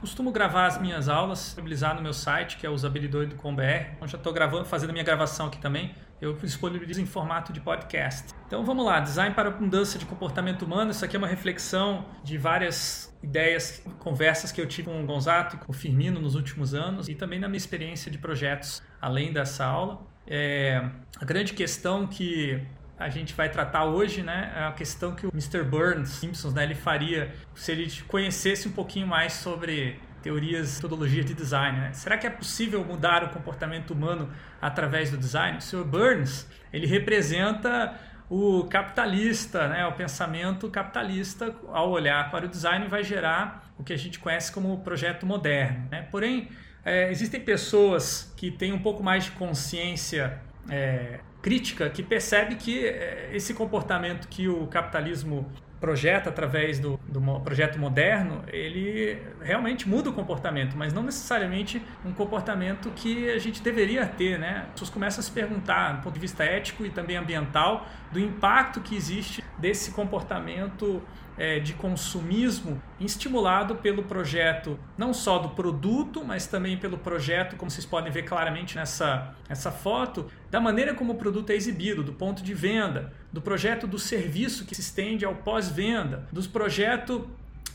costumo gravar as minhas aulas, disponibilizar no meu site, que é usabilidoido.com.br, onde já estou gravando, fazendo a minha gravação aqui também. Eu disponibilizo em formato de podcast. Então vamos lá, design para mudança de comportamento humano. Isso aqui é uma reflexão de várias ideias, conversas que eu tive com o Gonzato e com o Firmino nos últimos anos e também na minha experiência de projetos além dessa aula. É, a grande questão que a gente vai tratar hoje, né, é a questão que o Mr. Burns Simpsons, né, ele faria se ele conhecesse um pouquinho mais sobre teorias, metodologias de design. Né? Será que é possível mudar o comportamento humano através do design? O Sr. Burns, ele representa o capitalista, né, o pensamento capitalista, ao olhar para o design, vai gerar o que a gente conhece como projeto moderno. Né? Porém, é, existem pessoas que têm um pouco mais de consciência é, crítica que percebe que é, esse comportamento que o capitalismo projeta através do, do projeto moderno, ele realmente muda o comportamento, mas não necessariamente um comportamento que a gente deveria ter, né? As pessoas começam a se perguntar, do ponto de vista ético e também ambiental, do impacto que existe desse comportamento é, de consumismo estimulado pelo projeto, não só do produto, mas também pelo projeto, como vocês podem ver claramente nessa, nessa foto, da maneira como o produto é exibido, do ponto de venda, do projeto do serviço que se estende ao pós-venda, dos projetos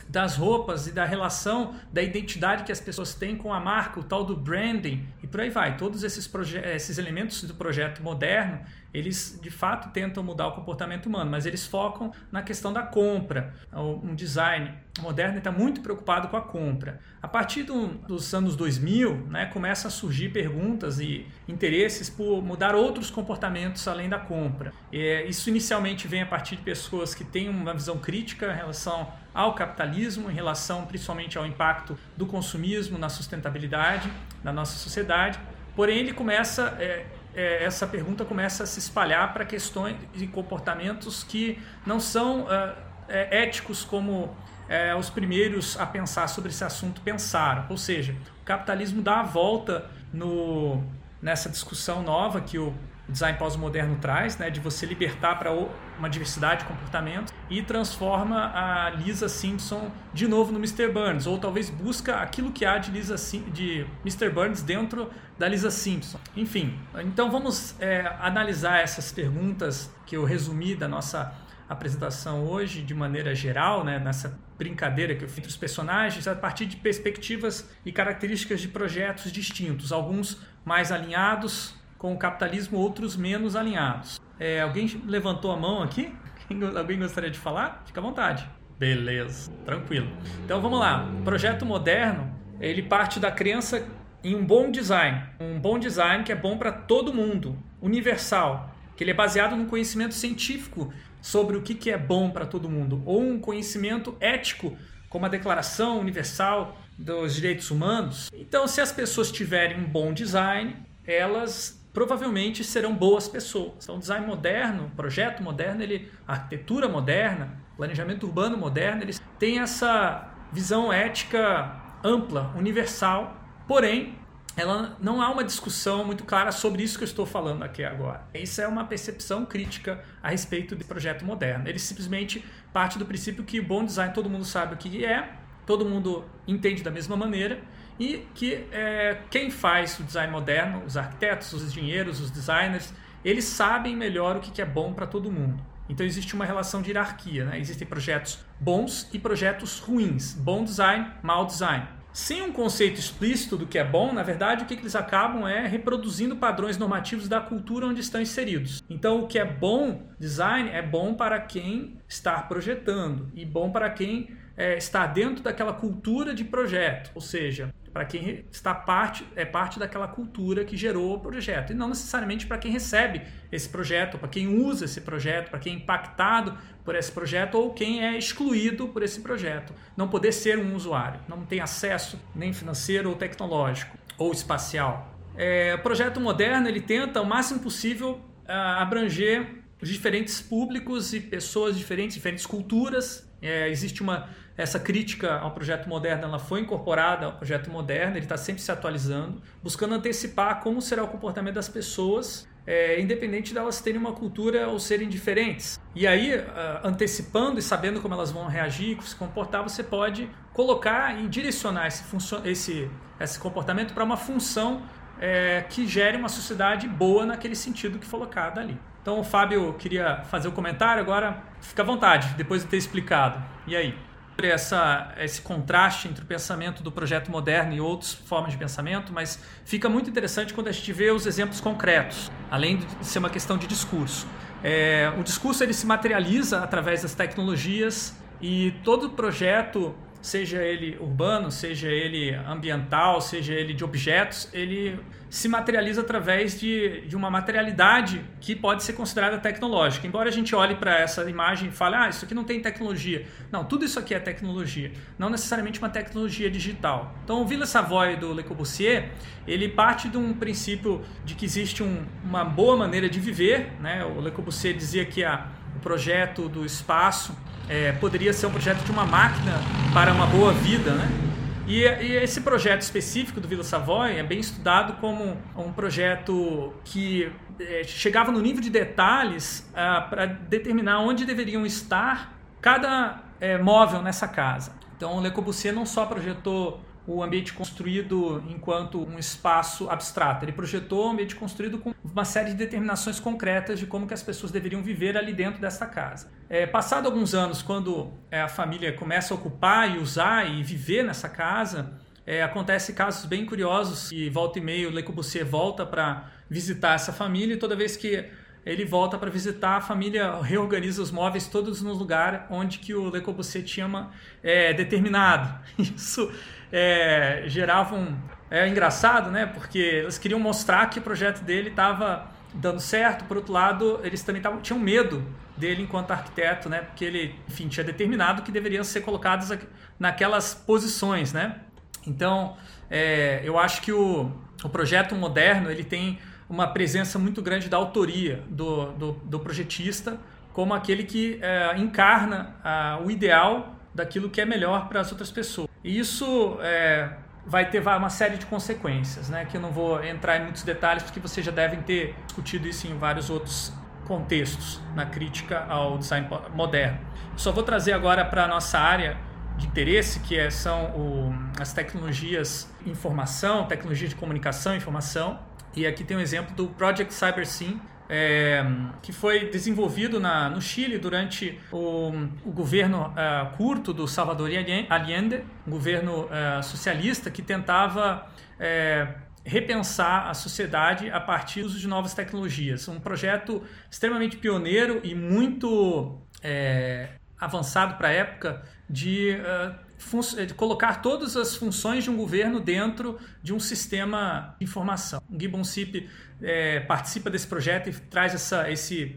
das roupas e da relação da identidade que as pessoas têm com a marca, o tal do branding e por aí vai. Todos esses, esses elementos do projeto moderno eles de fato tentam mudar o comportamento humano, mas eles focam na questão da compra. Um design moderno está muito preocupado com a compra. A partir do, dos anos 2000, né, começam a surgir perguntas e interesses por mudar outros comportamentos além da compra. E, isso inicialmente vem a partir de pessoas que têm uma visão crítica em relação ao capitalismo, em relação principalmente ao impacto do consumismo na sustentabilidade da nossa sociedade. Porém, ele começa é, é, essa pergunta começa a se espalhar para questões e comportamentos que não são é, é, éticos como é, os primeiros a pensar sobre esse assunto pensaram. Ou seja, o capitalismo dá a volta no, nessa discussão nova que o design pós-moderno traz, né, de você libertar para uma diversidade de comportamentos e transforma a Lisa Simpson de novo no Mr. Burns, ou talvez busca aquilo que há de, Lisa, de Mr. Burns dentro da Lisa Simpson. Enfim, então vamos é, analisar essas perguntas que eu resumi da nossa apresentação hoje de maneira geral, né, nessa brincadeira que eu fiz entre os personagens, a partir de perspectivas e características de projetos distintos, alguns mais alinhados com o capitalismo, outros menos alinhados. É, alguém levantou a mão aqui? Alguém gostaria de falar? Fica à vontade. Beleza, tranquilo. Então vamos lá. O projeto moderno, ele parte da crença em um bom design. Um bom design que é bom para todo mundo, universal, que ele é baseado no conhecimento científico sobre o que é bom para todo mundo, ou um conhecimento ético, como a Declaração Universal dos Direitos Humanos. Então, se as pessoas tiverem um bom design, elas provavelmente serão boas pessoas. Então, design moderno, projeto moderno, ele, arquitetura moderna, planejamento urbano moderno, eles têm essa visão ética ampla, universal, porém, ela não há uma discussão muito clara sobre isso que eu estou falando aqui agora. Isso é uma percepção crítica a respeito do projeto moderno. Ele simplesmente parte do princípio que bom design todo mundo sabe o que é, todo mundo entende da mesma maneira e que é, quem faz o design moderno, os arquitetos, os engenheiros, os designers, eles sabem melhor o que é bom para todo mundo. Então existe uma relação de hierarquia, né? existem projetos bons e projetos ruins, bom design, mau design. Sem um conceito explícito do que é bom, na verdade, o que eles acabam é reproduzindo padrões normativos da cultura onde estão inseridos. Então, o que é bom design é bom para quem está projetando e bom para quem é, está dentro daquela cultura de projeto, ou seja, para quem está parte é parte daquela cultura que gerou o projeto e não necessariamente para quem recebe esse projeto, para quem usa esse projeto, para quem é impactado por esse projeto ou quem é excluído por esse projeto, não poder ser um usuário, não tem acesso nem financeiro ou tecnológico ou espacial. É, o projeto moderno ele tenta o máximo possível uh, abranger os diferentes públicos e pessoas diferentes, diferentes culturas. É, existe uma essa crítica ao projeto moderno ela foi incorporada ao projeto moderno, ele está sempre se atualizando, buscando antecipar como será o comportamento das pessoas é, independente delas terem uma cultura ou serem diferentes. E aí, uh, antecipando e sabendo como elas vão reagir, se comportar, você pode colocar e direcionar esse, esse, esse comportamento para uma função é, que gere uma sociedade boa naquele sentido que foi colocado ali. Então, o Fábio queria fazer o um comentário, agora fica à vontade, depois de ter explicado. E aí? Essa, esse contraste entre o pensamento do projeto moderno e outras formas de pensamento, mas fica muito interessante quando a gente vê os exemplos concretos, além de ser uma questão de discurso. É, o discurso ele se materializa através das tecnologias e todo projeto seja ele urbano, seja ele ambiental, seja ele de objetos, ele se materializa através de, de uma materialidade que pode ser considerada tecnológica. Embora a gente olhe para essa imagem e fale, ah, isso aqui não tem tecnologia. Não, tudo isso aqui é tecnologia, não necessariamente uma tecnologia digital. Então, o Villa Savoy do Le Corbusier, ele parte de um princípio de que existe um, uma boa maneira de viver. Né? O Le Corbusier dizia que a, o projeto do espaço é, poderia ser um projeto de uma máquina para uma boa vida, né? E, e, esse projeto específico do Vila Savoy é bem estudado como um projeto que é, chegava no nível de detalhes ah, para determinar onde deveriam estar cada é, móvel nessa casa. Então, Le Corbusier não só projetou o ambiente construído enquanto um espaço abstrato. Ele projetou o ambiente construído com uma série de determinações concretas de como que as pessoas deveriam viver ali dentro dessa casa. É, passado alguns anos, quando é, a família começa a ocupar e usar e viver nessa casa, é, acontece casos bem curiosos e volta e meio Le Corbusier volta para visitar essa família e toda vez que ele volta para visitar, a família reorganiza os móveis todos no lugar onde que o Le Corbusier tinha uma, é, determinado. Isso é, gerava um... É engraçado, né? Porque eles queriam mostrar que o projeto dele estava dando certo. Por outro lado, eles também tavam, tinham medo dele enquanto arquiteto, né? Porque ele, enfim, tinha determinado que deveriam ser colocados naquelas posições, né? Então, é, eu acho que o, o projeto moderno ele tem uma presença muito grande da autoria do, do, do projetista como aquele que é, encarna a, o ideal daquilo que é melhor para as outras pessoas. E isso é, vai ter uma série de consequências, né? que eu não vou entrar em muitos detalhes, porque vocês já devem ter discutido isso em vários outros contextos na crítica ao design moderno. Só vou trazer agora para a nossa área de interesse, que é, são o, as tecnologias informação, tecnologia de comunicação e informação, e aqui tem um exemplo do Project CyberSyn, é, que foi desenvolvido na, no Chile durante o, o governo uh, curto do Salvador Allende, um governo uh, socialista que tentava uh, repensar a sociedade a partir do uso de novas tecnologias. Um projeto extremamente pioneiro e muito avançado para a época de colocar todas as funções de um governo dentro de um sistema de informação. O Gibbon Sip é, participa desse projeto e traz essa, esse,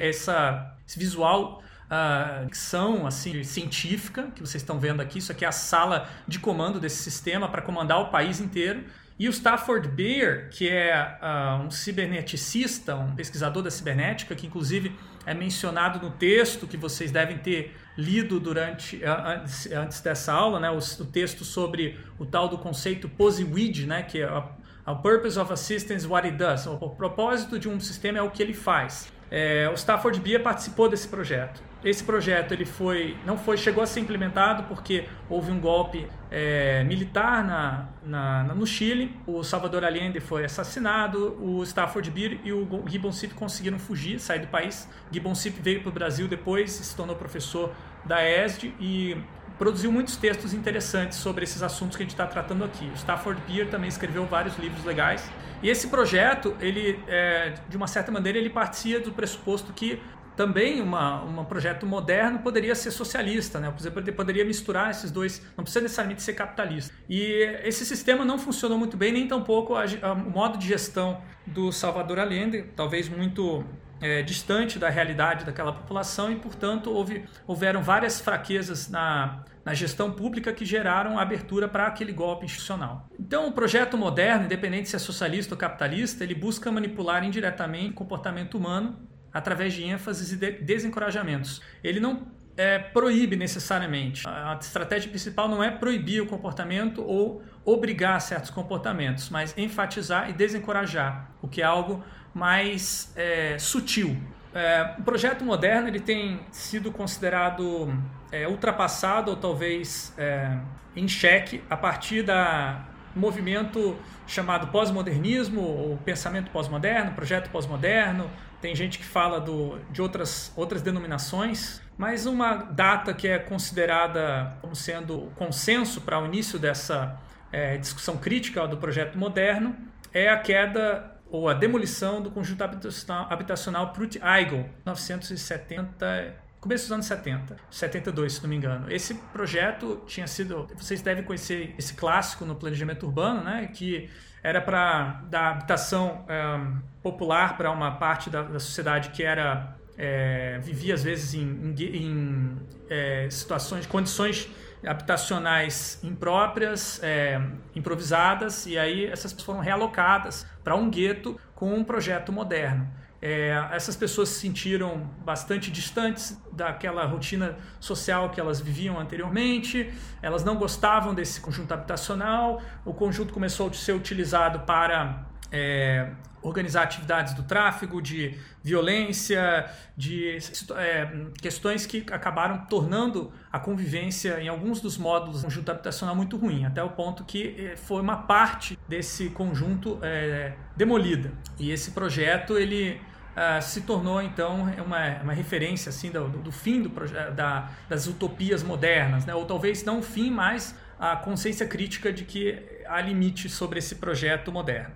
essa, esse visual uh, assim, científica que vocês estão vendo aqui. Isso aqui é a sala de comando desse sistema para comandar o país inteiro. E o Stafford Beer, que é uh, um ciberneticista, um pesquisador da cibernética, que inclusive é mencionado no texto que vocês devem ter lido durante antes, antes dessa aula, né, o, o, texto sobre o tal do conceito POSIWID, né, que é a, a Purpose of Assistance, What It Does. O, o propósito de um sistema é o que ele faz. É, o Stafford Beer participou desse projeto. Esse projeto ele foi, não foi, chegou a ser implementado porque houve um golpe é, militar na, na, no Chile. O Salvador Allende foi assassinado. O Stafford Beer e o Gibbon Sip conseguiram fugir, sair do país. Gibbon Sip veio para o Brasil depois, se tornou professor da ESD e produziu muitos textos interessantes sobre esses assuntos que a gente está tratando aqui. O Stafford Beer também escreveu vários livros legais. E esse projeto, ele, é, de uma certa maneira, ele partia do pressuposto que também uma, um projeto moderno poderia ser socialista, né? Poderia misturar esses dois, não precisa necessariamente ser capitalista. E esse sistema não funcionou muito bem, nem tampouco a, a, o modo de gestão do Salvador Allende, talvez muito é, distante da realidade daquela população e, portanto, houve, houveram várias fraquezas na, na gestão pública que geraram abertura para aquele golpe institucional. Então, o projeto moderno, independente se é socialista ou capitalista, ele busca manipular indiretamente o comportamento humano através de ênfases e de desencorajamentos. Ele não é, proíbe necessariamente. A estratégia principal não é proibir o comportamento ou obrigar certos comportamentos, mas enfatizar e desencorajar, o que é algo mais é, sutil. É, o projeto moderno ele tem sido considerado é, ultrapassado ou talvez é, em xeque a partir da movimento chamado pós-modernismo ou pensamento pós-moderno, projeto pós-moderno. Tem gente que fala do, de outras, outras denominações, mas uma data que é considerada como sendo consenso para o início dessa é, discussão crítica do projeto moderno é a queda ou a demolição do conjunto habitacional, habitacional Prut Eigel, 1970 começo dos anos 70, 72, se não me engano. Esse projeto tinha sido, vocês devem conhecer esse clássico no planejamento urbano, né, que era para dar habitação é, popular para uma parte da, da, sociedade que era é, vivia às vezes em, em, em é, situações, condições habitacionais impróprias, é, improvisadas, e aí essas pessoas foram realocadas para um gueto com um projeto moderno. É, essas pessoas se sentiram bastante distantes daquela rotina social que elas viviam anteriormente, elas não gostavam desse conjunto habitacional, o conjunto começou a ser utilizado para é, organizar atividades do tráfego, de violência, de é, questões que acabaram tornando a convivência em alguns dos módulos do conjunto habitacional muito ruim, até o ponto que é, foi uma parte desse conjunto é, demolida. E esse projeto ele Uh, se tornou então uma, uma referência assim do, do fim do da, das utopias modernas, né? ou talvez não o fim, mas a consciência crítica de que há limite sobre esse projeto moderno.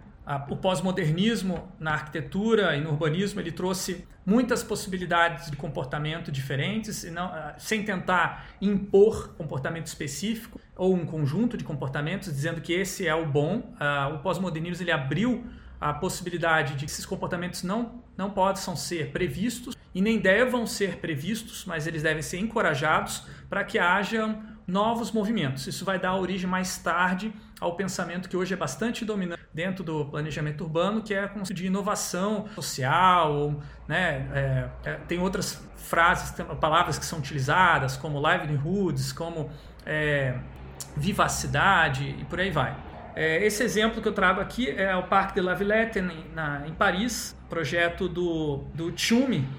O pós-modernismo na arquitetura e no urbanismo ele trouxe muitas possibilidades de comportamento diferentes, e não, uh, sem tentar impor comportamento específico ou um conjunto de comportamentos, dizendo que esse é o bom. Uh, o pós-modernismo ele abriu a possibilidade de que esses comportamentos não, não possam ser previstos e nem devam ser previstos, mas eles devem ser encorajados para que haja novos movimentos. Isso vai dar origem mais tarde ao pensamento que hoje é bastante dominante dentro do planejamento urbano, que é conceito de inovação social, né? É, é, tem outras frases, palavras que são utilizadas, como livelihoods, como é, vivacidade e por aí vai. É, esse exemplo que eu trago aqui é o Parque de la Villette, em, na, em Paris, projeto do, do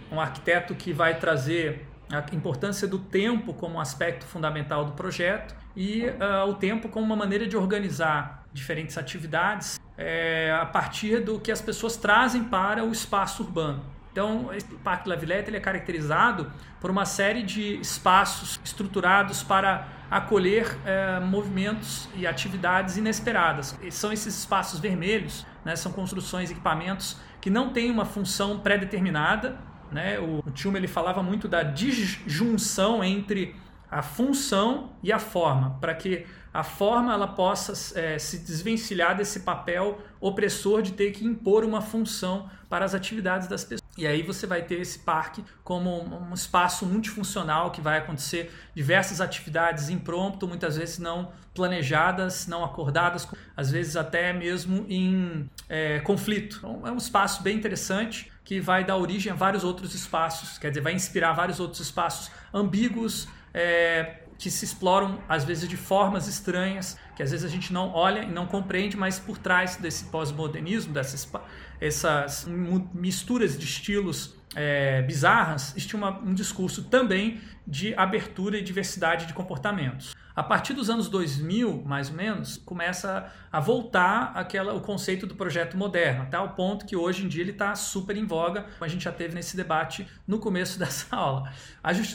um arquiteto que vai trazer a importância do tempo como aspecto fundamental do projeto e uh, o tempo como uma maneira de organizar diferentes atividades é, a partir do que as pessoas trazem para o espaço urbano. Então, o Parque La Villette ele é caracterizado por uma série de espaços estruturados para acolher é, movimentos e atividades inesperadas. E são esses espaços vermelhos, né, são construções, equipamentos que não têm uma função pré-determinada. Né? O, o Tchum ele falava muito da disjunção entre a função e a forma, para que a forma ela possa é, se desvencilhar desse papel opressor de ter que impor uma função para as atividades das pessoas. E aí você vai ter esse parque como um espaço multifuncional que vai acontecer diversas atividades impromptu, muitas vezes não planejadas, não acordadas, às vezes até mesmo em é, conflito. Então, é um espaço bem interessante que vai dar origem a vários outros espaços, quer dizer, vai inspirar vários outros espaços ambíguos, é, que se exploram às vezes de formas estranhas, que às vezes a gente não olha e não compreende, mas por trás desse pós-modernismo, dessas essas misturas de estilos é, bizarras, existe uma, um discurso também de abertura e diversidade de comportamentos. A partir dos anos 2000, mais ou menos, começa a voltar aquela, o conceito do projeto moderno, até o ponto que hoje em dia ele está super em voga, como a gente já teve nesse debate no começo dessa aula.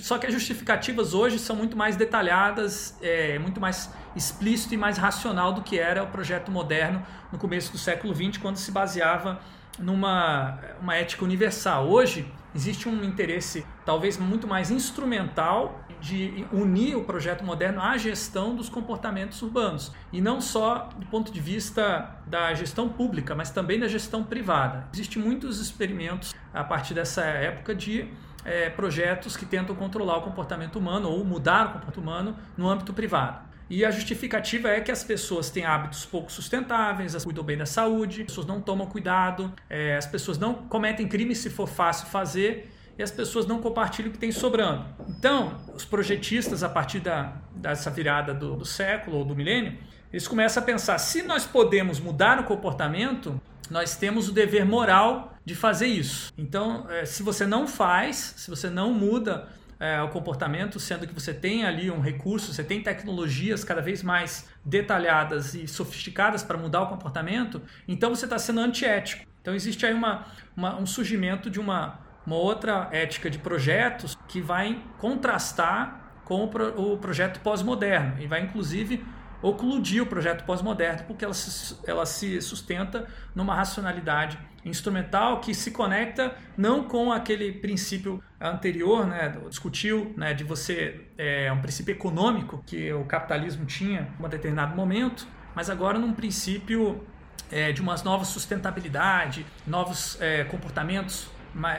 Só que as justificativas hoje são muito mais detalhadas, é, muito mais explícito e mais racional do que era o projeto moderno no começo do século XX, quando se baseava numa uma ética universal. Hoje existe um interesse talvez muito mais instrumental de unir o projeto moderno à gestão dos comportamentos urbanos e não só do ponto de vista da gestão pública, mas também da gestão privada. Existem muitos experimentos a partir dessa época de é, projetos que tentam controlar o comportamento humano ou mudar o comportamento humano no âmbito privado. E a justificativa é que as pessoas têm hábitos pouco sustentáveis, as cuidam bem da saúde, as pessoas não tomam cuidado, é, as pessoas não cometem crimes se for fácil fazer e as pessoas não compartilham o que tem sobrando. Então, os projetistas, a partir da, dessa virada do, do século ou do milênio, eles começam a pensar: se nós podemos mudar o comportamento, nós temos o dever moral de fazer isso. Então, eh, se você não faz, se você não muda é, o comportamento, sendo que você tem ali um recurso, você tem tecnologias cada vez mais detalhadas e sofisticadas para mudar o comportamento, então você está sendo antiético. Então existe aí uma, uma, um surgimento de uma, uma outra ética de projetos que vai contrastar com o, pro, o projeto pós-moderno e vai inclusive ocludir o projeto pós-moderno porque ela se, ela se sustenta numa racionalidade instrumental que se conecta não com aquele princípio anterior, né, discutiu, né, de você é um princípio econômico que o capitalismo tinha em um determinado momento, mas agora num princípio é, de umas novas sustentabilidade, novos é, comportamentos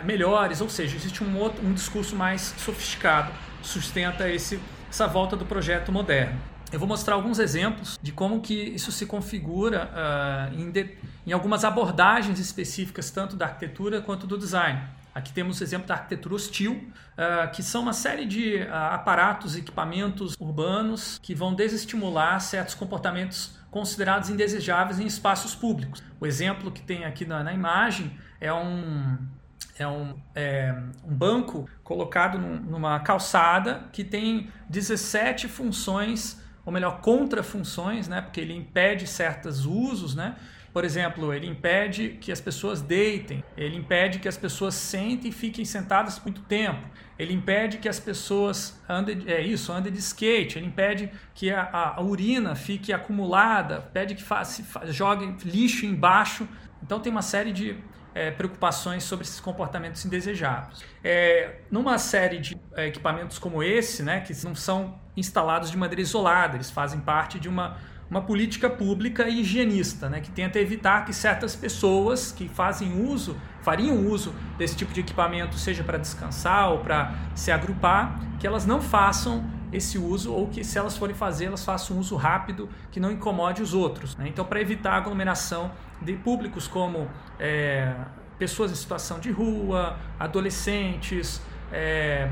melhores, ou seja, existe um outro um discurso mais sofisticado sustenta esse essa volta do projeto moderno. Eu vou mostrar alguns exemplos de como que isso se configura uh, em, de, em algumas abordagens específicas, tanto da arquitetura quanto do design. Aqui temos o exemplo da arquitetura hostil, uh, que são uma série de uh, aparatos, equipamentos urbanos que vão desestimular certos comportamentos considerados indesejáveis em espaços públicos. O exemplo que tem aqui na, na imagem é um, é um, é um banco colocado num, numa calçada que tem 17 funções ou melhor, contra-funções, né? porque ele impede certos usos, né? Por exemplo, ele impede que as pessoas deitem, ele impede que as pessoas sentem e fiquem sentadas muito tempo, ele impede que as pessoas andem, é isso, andem de skate, ele impede que a, a, a urina fique acumulada, pede que faça, jogue lixo embaixo. Então tem uma série de é, preocupações sobre esses comportamentos indesejáveis. É, numa série de é, equipamentos como esse, né, que não são instalados de maneira isolada, eles fazem parte de uma, uma política pública e higienista, né, que tenta evitar que certas pessoas que fazem uso, fariam uso desse tipo de equipamento, seja para descansar ou para se agrupar, que elas não façam esse uso ou que se elas forem fazer, elas façam um uso rápido que não incomode os outros. Né? Então, para evitar a aglomeração de públicos como é, pessoas em situação de rua, adolescentes, é,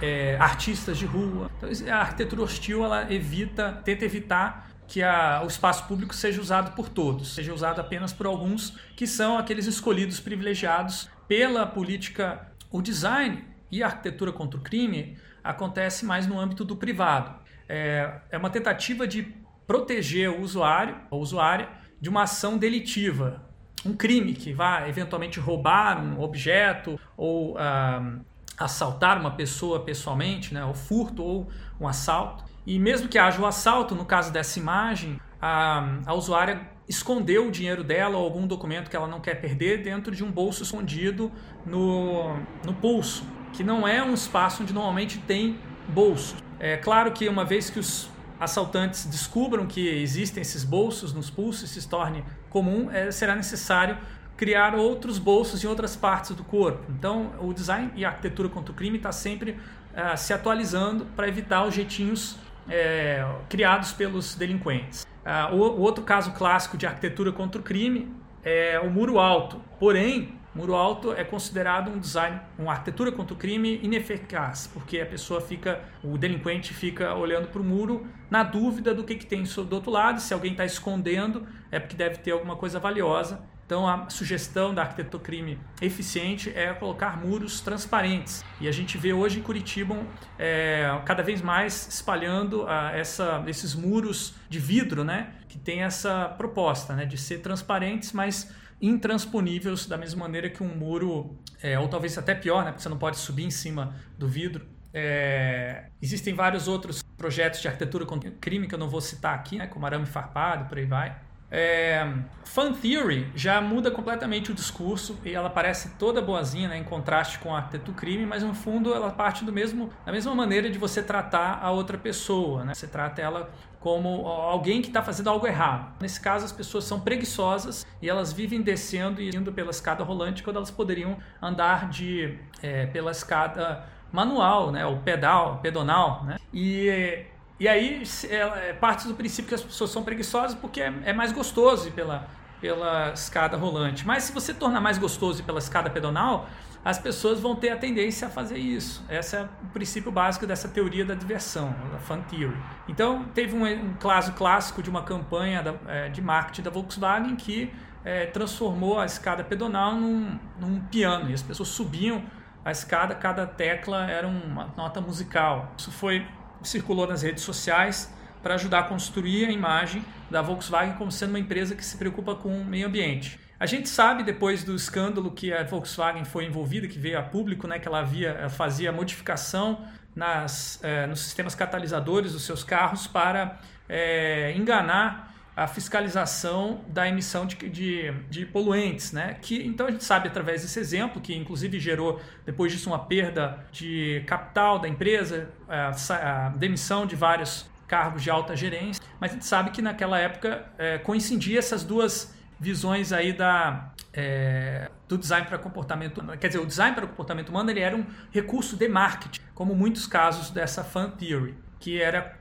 é, artistas de rua. Então, a arquitetura hostil ela evita, tenta evitar que a, o espaço público seja usado por todos, seja usado apenas por alguns que são aqueles escolhidos privilegiados pela política. O design e a arquitetura contra o crime acontece mais no âmbito do privado. É, é uma tentativa de proteger o usuário ou usuária de uma ação delitiva, um crime que vai eventualmente roubar um objeto ou ah, assaltar uma pessoa pessoalmente, né, ou furto ou um assalto. E mesmo que haja o um assalto, no caso dessa imagem, a, a usuária escondeu o dinheiro dela ou algum documento que ela não quer perder dentro de um bolso escondido no, no pulso, que não é um espaço onde normalmente tem bolso. É claro que uma vez que os assaltantes descubram que existem esses bolsos nos pulsos, se torne comum, é, será necessário criar outros bolsos em outras partes do corpo. Então, o design e a arquitetura contra o crime está sempre uh, se atualizando para evitar os jeitinhos é, criados pelos delinquentes. Uh, o, o, outro caso clássico de arquitetura contra o crime é o muro alto. Porém, muro alto é considerado um design, uma arquitetura contra o crime ineficaz, porque a pessoa fica, o delinquente fica olhando para o muro na dúvida do que, que tem do outro lado. Se alguém está escondendo, é porque deve ter alguma coisa valiosa então, a sugestão da arquitetura crime eficiente é colocar muros transparentes. E a gente vê hoje em Curitiba é, cada vez mais espalhando a, ah, essa, esses muros de vidro, né? Que tem essa proposta né? de ser transparentes, mas intransponíveis da mesma maneira que um muro, é, ou talvez até pior, né? Porque você não pode subir em cima do vidro. É, existem vários outros projetos de arquitetura contra crime que eu não vou citar aqui, né? como arame farpado, por aí vai. É, Fan Theory já muda completamente o discurso e ela parece toda boazinha, né, em contraste com a Arquiteto Crime, mas no fundo ela parte do mesmo, da mesma maneira de você tratar a outra pessoa. Né? Você trata ela como alguém que está fazendo algo errado. Nesse caso, as pessoas são preguiçosas e elas vivem descendo e indo pela escada rolante quando elas poderiam andar de é, pela escada manual, né, o pedal, pedonal, né? E e aí é, parte do princípio que as pessoas são preguiçosas porque é, é mais gostoso ir pela, pela escada rolante. Mas se você tornar mais gostoso ir pela escada pedonal, as pessoas vão ter a tendência a fazer isso. Esse é o princípio básico dessa teoria da diversão, a fan theory. Então, teve um, um caso clássico de uma campanha da, é, de marketing da Volkswagen que é, transformou a escada pedonal num, num piano e as pessoas subiam a escada, cada tecla era uma nota musical. Isso foi circulou nas redes sociais para ajudar a construir a imagem da Volkswagen como sendo uma empresa que se preocupa com o meio ambiente. A gente sabe depois do escândalo que a Volkswagen foi envolvida, que veio a público, né, que ela havia fazia modificação nas, eh, nos sistemas catalisadores dos seus carros para eh, enganar a fiscalização da emissão de, de, de, poluentes, né? Que então a gente sabe através desse exemplo que inclusive gerou depois disso uma perda de capital da empresa, a, a demissão de vários cargos de alta gerência, mas a gente sabe que naquela época é, coincidia essas duas visões aí da é, do design para comportamento humano. Quer dizer, o design para comportamento humano ele era um recurso de marketing, como muitos casos dessa fan theory, que era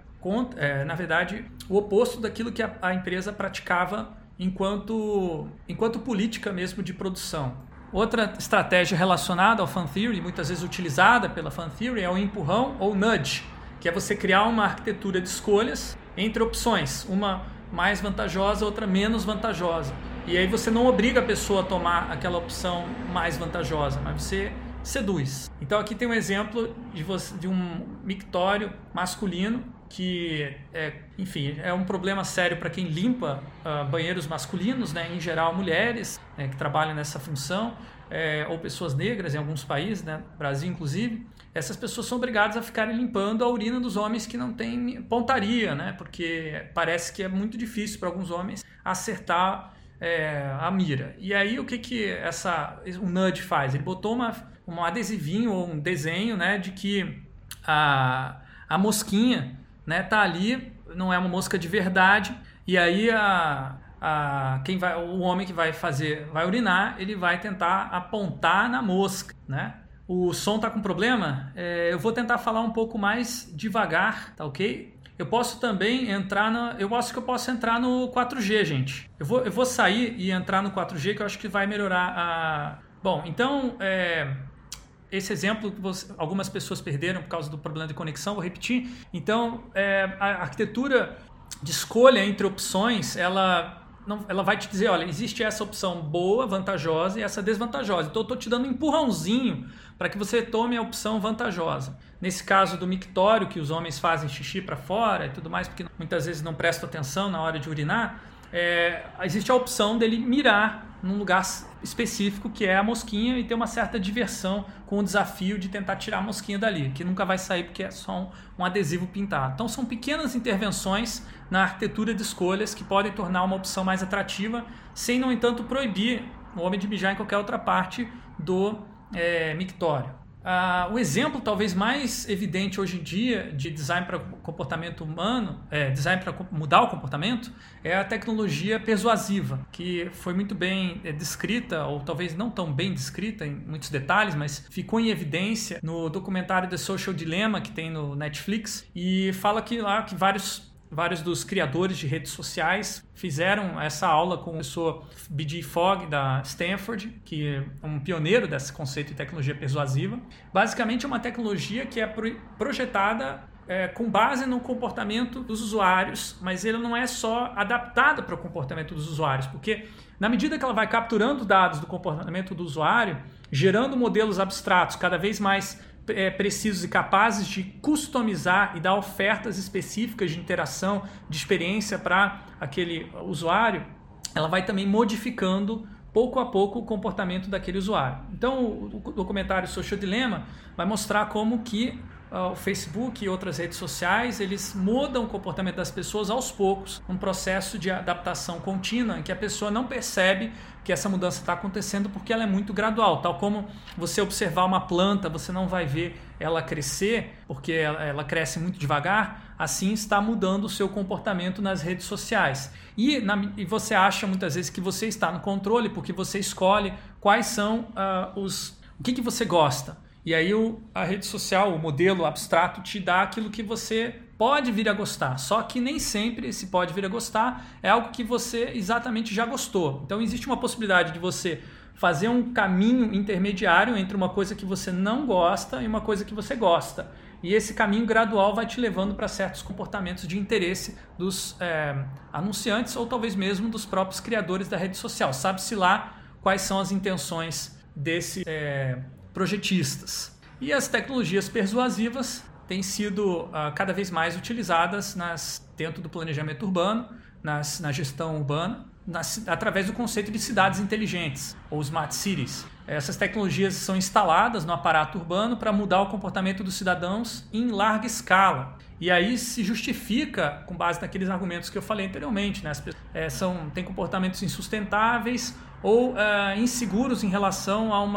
é, na verdade, o oposto daquilo que a, a, empresa praticava enquanto, enquanto política mesmo de produção. Outra estratégia relacionada ao fan theory, muitas vezes utilizada pela fan theory, é o empurrão ou nudge, que é você criar uma arquitetura de escolhas entre opções, uma mais vantajosa, outra menos vantajosa. E aí você não obriga a pessoa a tomar aquela opção mais vantajosa, mas você seduz. Então aqui tem um exemplo de, você, de um mictório masculino que, é, enfim, é um problema sério para quem limpa uh, banheiros masculinos, né? em geral mulheres né, que trabalham nessa função, é, ou pessoas negras em alguns países, né? Brasil inclusive. Essas pessoas são obrigadas a ficarem limpando a urina dos homens que não têm pontaria, né? porque parece que é muito difícil para alguns homens acertar é, a mira. E aí o que, que essa, o Nudge faz? Ele botou uma, um adesivinho ou um desenho né, de que a, a mosquinha né? Tá ali, não é uma mosca de verdade. E aí a, a quem vai, o homem que vai fazer, vai urinar, ele vai tentar apontar na mosca, né? O som tá com problema? É, eu vou tentar falar um pouco mais devagar, tá ok? Eu posso também entrar na. Eu acho que eu posso entrar no 4G, gente. Eu vou, eu vou sair e entrar no 4G, que eu acho que vai melhorar a. Bom, então. É, esse exemplo que você, algumas pessoas perderam por causa do problema de conexão, vou repetir. Então, é, a arquitetura de escolha entre opções, ela, não, ela vai te dizer, olha, existe essa opção boa, vantajosa e essa desvantajosa. Então, eu estou te dando um empurrãozinho para que você tome a opção vantajosa. Nesse caso do mictório, que os homens fazem xixi para fora e tudo mais, porque muitas vezes não prestam atenção na hora de urinar, é, existe a opção dele mirar num lugar específico que é a mosquinha e ter uma certa diversão com o desafio de tentar tirar a mosquinha dali, que nunca vai sair porque é só um, um adesivo pintado. Então são pequenas intervenções na arquitetura de escolhas que podem tornar uma opção mais atrativa, sem, no entanto, proibir o homem de mijar em qualquer outra parte do é, mictório. Ah, o exemplo talvez mais evidente hoje em dia de design para comportamento humano, é, design para mudar o comportamento, é a tecnologia persuasiva, que foi muito bem é, descrita, ou talvez não tão bem descrita em muitos detalhes, mas ficou em evidência no documentário The Social Dilemma que tem no Netflix, e fala que lá que vários vários dos criadores de redes sociais fizeram essa aula com o professor B.G. Fogg da Stanford, que é um pioneiro desse conceito de tecnologia persuasiva. Basicamente é uma tecnologia que é projetada é, com base no comportamento dos usuários, mas ele não é só adaptada para o comportamento dos usuários, porque na medida que ela vai capturando dados do comportamento do usuário, gerando modelos abstratos cada vez mais é, precisos e capazes de customizar e dar ofertas específicas de interação, de experiência para aquele usuário, ela vai também modificando pouco a pouco o comportamento daquele usuário. Então, o documentário Social Dilemma vai mostrar como que o Facebook e outras redes sociais, eles mudam o comportamento das pessoas aos poucos, um processo de adaptação contínua em que a pessoa não percebe que essa mudança está acontecendo porque ela é muito gradual. Tal como você observar uma planta, você não vai ver ela crescer porque ela, cresce muito devagar, assim está mudando o seu comportamento nas redes sociais. E, na, e, você acha muitas vezes que você está no controle porque você escolhe quais são uh, os. o que, que você gosta. E aí o, a rede social, o modelo abstrato, te dá aquilo que você pode vir a gostar. Só que nem sempre esse pode vir a gostar é algo que você exatamente já gostou. Então existe uma possibilidade de você fazer um caminho intermediário entre uma coisa que você não gosta e uma coisa que você gosta. E esse caminho gradual vai te levando para certos comportamentos de interesse dos é, anunciantes ou talvez mesmo dos próprios criadores da rede social. Sabe-se lá quais são as intenções desses é, projetistas. E as tecnologias persuasivas têm sido uh, cada vez mais utilizadas nas, dentro do planejamento urbano, nas, na gestão urbana, nas, através do conceito de cidades inteligentes, ou smart cities. Essas tecnologias são instaladas no aparato urbano para mudar o comportamento dos cidadãos em larga escala. E aí se justifica com base naqueles argumentos que eu falei anteriormente. Né? As pessoas, é, são, têm comportamentos insustentáveis ou é, inseguros em relação a um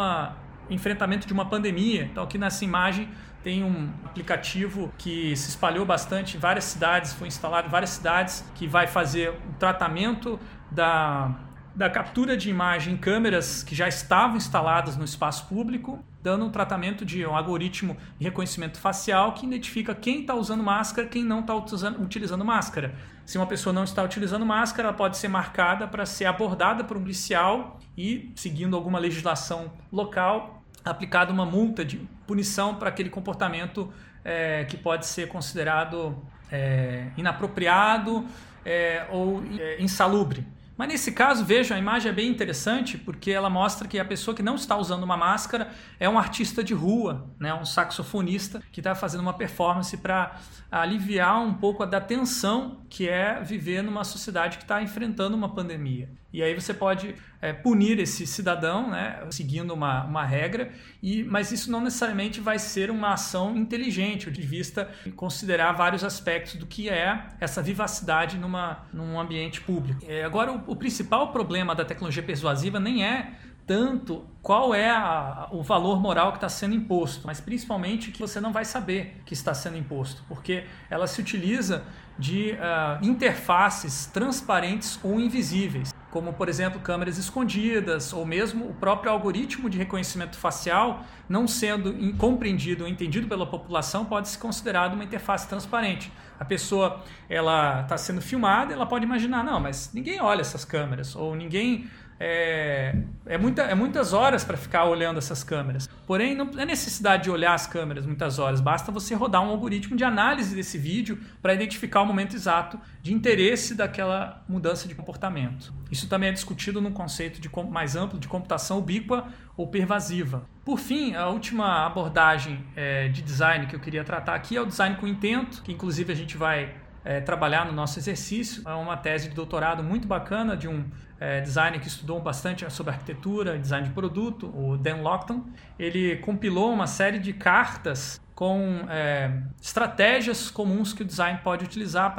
enfrentamento de uma pandemia. Então aqui nessa imagem tem um aplicativo que se espalhou bastante em várias cidades, foi instalado em várias cidades, que vai fazer o tratamento da da captura de imagem em câmeras que já estavam instaladas no espaço público, dando um tratamento de um algoritmo de reconhecimento facial que identifica quem está usando máscara, quem não está utilizando máscara. Se uma pessoa não está utilizando máscara, ela pode ser marcada para ser abordada por um policial e, seguindo alguma legislação local, aplicada uma multa de punição para aquele comportamento é, que pode ser considerado é, inapropriado é, ou é, insalubre. Mas nesse caso, veja, a imagem é bem interessante porque ela mostra que a pessoa que não está usando uma máscara é um artista de rua, né? um saxofonista que está fazendo uma performance para aliviar um pouco da tensão que é viver numa sociedade que está enfrentando uma pandemia. E aí você pode é, punir esse cidadão, né, seguindo uma, uma regra, e, mas isso não necessariamente vai ser uma ação inteligente, de vista considerar vários aspectos do que é essa vivacidade numa, num ambiente público. É, agora, o, o principal problema da tecnologia persuasiva nem é tanto qual é a, o valor moral que está sendo imposto, mas principalmente que você não vai saber que está sendo imposto, porque ela se utiliza de uh, interfaces transparentes ou invisíveis, como por exemplo câmeras escondidas ou mesmo o próprio algoritmo de reconhecimento facial, não sendo compreendido ou entendido pela população, pode ser considerado uma interface transparente. A pessoa ela está sendo filmada, ela pode imaginar não, mas ninguém olha essas câmeras ou ninguém é, é, muita, é muitas horas para ficar olhando essas câmeras. Porém, não é necessidade de olhar as câmeras muitas horas, basta você rodar um algoritmo de análise desse vídeo para identificar o momento exato de interesse daquela mudança de comportamento. Isso também é discutido no conceito de, mais amplo de computação ubíqua ou pervasiva. Por fim, a última abordagem é, de design que eu queria tratar aqui é o design com intento, que inclusive a gente vai é, trabalhar no nosso exercício. É uma tese de doutorado muito bacana de um é, designer que estudou bastante sobre arquitetura, design de produto, o Dan Lockton. Ele compilou uma série de cartas com é, estratégias comuns que o design pode utilizar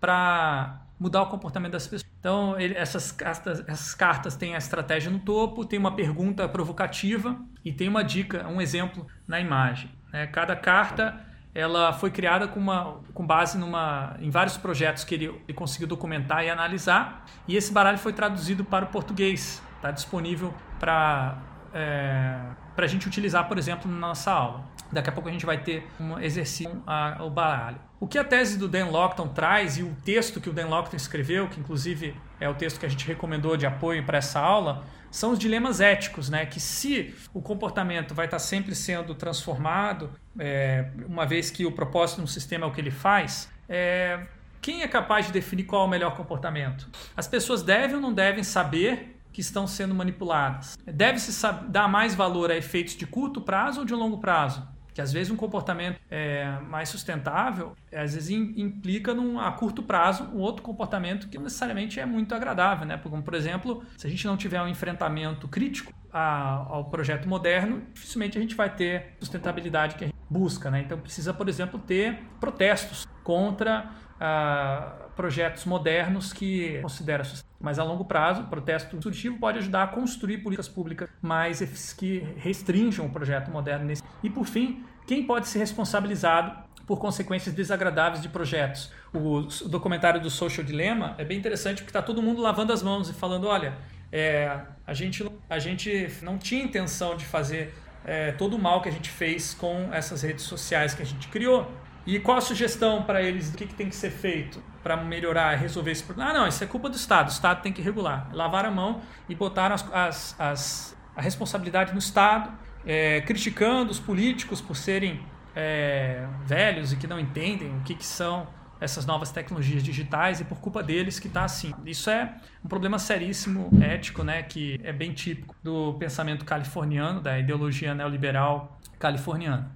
para mudar o comportamento das pessoas. Então, ele, essas, cartas, essas cartas têm a estratégia no topo, tem uma pergunta provocativa e tem uma dica, um exemplo na imagem. Né? Cada carta ela foi criada com, uma, com base numa, em vários projetos que ele, ele conseguiu documentar e analisar. E esse baralho foi traduzido para o português. Está disponível para é, a gente utilizar, por exemplo, na nossa aula. Daqui a pouco a gente vai ter um exercício a, o baralho. O que a tese do Dan Lockton traz e o texto que o Dan Lockton escreveu, que inclusive é o texto que a gente recomendou de apoio para essa aula, são os dilemas éticos, né? Que se o comportamento vai estar sempre sendo transformado, é, uma vez que o propósito de um sistema é o que ele faz, é, quem é capaz de definir qual é o melhor comportamento? As pessoas devem ou não devem saber que estão sendo manipuladas? Deve-se dar mais valor a efeitos de curto prazo ou de longo prazo? Que às vezes um comportamento é, mais sustentável, às vezes implica num, a curto prazo um outro comportamento que necessariamente é muito agradável, né? Como por exemplo, se a gente não tiver um enfrentamento crítico a, ao projeto moderno, dificilmente a gente vai ter sustentabilidade que a gente busca, né? Então precisa, por exemplo, ter protestos contra ah, projetos modernos que considera mas a longo prazo, o protesto construtivo pode ajudar a construir políticas públicas mais que restringam o projeto moderno. Nesse... E por fim, quem pode ser responsabilizado por consequências desagradáveis de projetos? O documentário do Social Dilemma é bem interessante porque está todo mundo lavando as mãos e falando, olha, é, a, gente, a gente não tinha intenção de fazer é, todo o mal que a gente fez com essas redes sociais que a gente criou. E qual a sugestão para eles do que, que tem que ser feito para melhorar, resolver esse problema? Ah, não, isso é culpa do Estado, o Estado tem que regular. Lavaram a mão e botaram as, as, as a responsabilidade no Estado, é, criticando os políticos por serem é, velhos e que não entendem o que, que são essas novas tecnologias digitais e por culpa deles que está assim. Isso é um problema seríssimo ético, né, que é bem típico do pensamento californiano, da ideologia neoliberal californiana.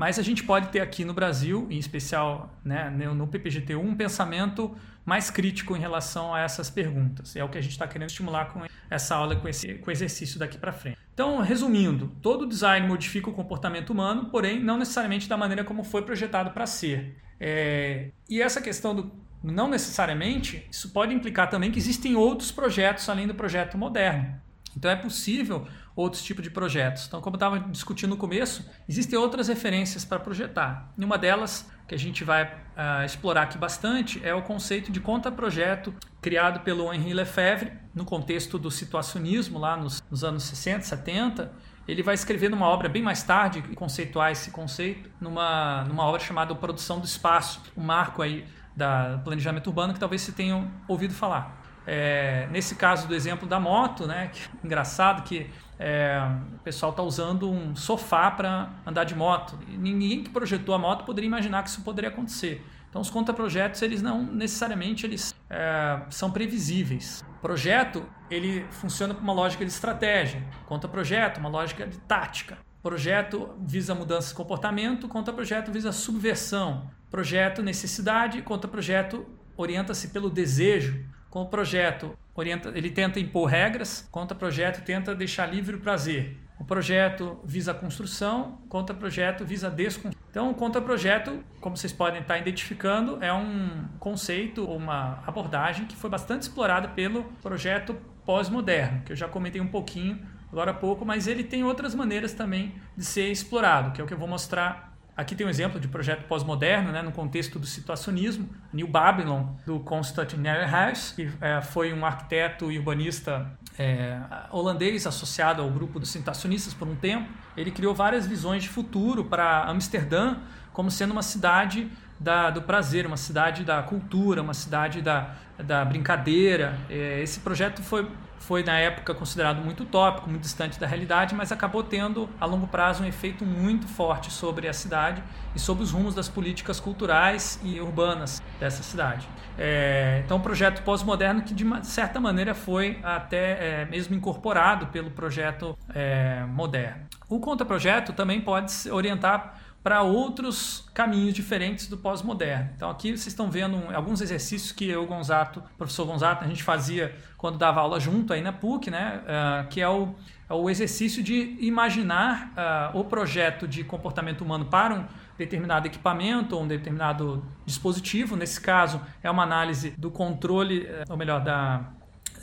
Mas a gente pode ter aqui no Brasil, em especial né, no PPGT, um pensamento mais crítico em relação a essas perguntas. É o que a gente está querendo estimular com essa aula, com esse com exercício daqui para frente. Então, resumindo, todo design modifica o comportamento humano, porém não necessariamente da maneira como foi projetado para ser. É, e essa questão do não necessariamente, isso pode implicar também que existem outros projetos além do projeto moderno. Então é possível outros tipos de projetos. Então, como estava discutindo no começo, existem outras referências para projetar. E uma delas, que a gente vai uh, explorar aqui bastante, é o conceito de conta-projeto criado pelo Henri Lefebvre no contexto do situacionismo, lá nos, nos anos 60, 70. Ele vai escrever numa obra bem mais tarde, conceituar esse conceito, numa, numa obra chamada Produção do Espaço, um marco aí da planejamento urbano que talvez você tenham ouvido falar. É, nesse caso do exemplo da moto, né, que, engraçado que é, o pessoal está usando um sofá para andar de moto. E ninguém que projetou a moto poderia imaginar que isso poderia acontecer. Então, os contraprojetos, eles não necessariamente eles, é, são previsíveis. Projeto, ele funciona com uma lógica de estratégia. Contra-projeto, uma lógica de tática. Projeto visa mudança de comportamento, contra-projeto visa subversão. Projeto, necessidade, contra-projeto orienta-se pelo desejo. Com o projeto, orienta, ele tenta impor regras, contra-projeto tenta deixar livre o prazer. O projeto visa a construção, contra-projeto visa a desconstrução. Então, o contra-projeto, como vocês podem estar identificando, é um conceito ou uma abordagem que foi bastante explorada pelo projeto pós-moderno, que eu já comentei um pouquinho agora há pouco, mas ele tem outras maneiras também de ser explorado, que é o que eu vou mostrar Aqui tem um exemplo de projeto pós-moderno, né, no contexto do situacionismo. New Babylon, do Constant Neuhaus, que é, foi um arquiteto e urbanista é, holandês associado ao grupo dos situacionistas por um tempo. Ele criou várias visões de futuro para Amsterdã como sendo uma cidade da, do prazer, uma cidade da cultura, uma cidade da, da brincadeira. É, esse projeto foi foi na época considerado muito utópico, muito distante da realidade, mas acabou tendo a longo prazo um efeito muito forte sobre a cidade e sobre os rumos das políticas culturais e urbanas dessa cidade. É, então, um projeto pós-moderno que de certa maneira foi até é, mesmo incorporado pelo projeto é, moderno. O contra-projeto também pode orientar para outros caminhos diferentes do pós-moderno. Então aqui vocês estão vendo alguns exercícios que eu, Gonzato, professor Gonzato, a gente fazia quando dava aula junto aí na PUC, né? Uh, que é o, é o exercício de imaginar uh, o projeto de comportamento humano para um determinado equipamento ou um determinado dispositivo. Nesse caso, é uma análise do controle, eh, ou melhor, da,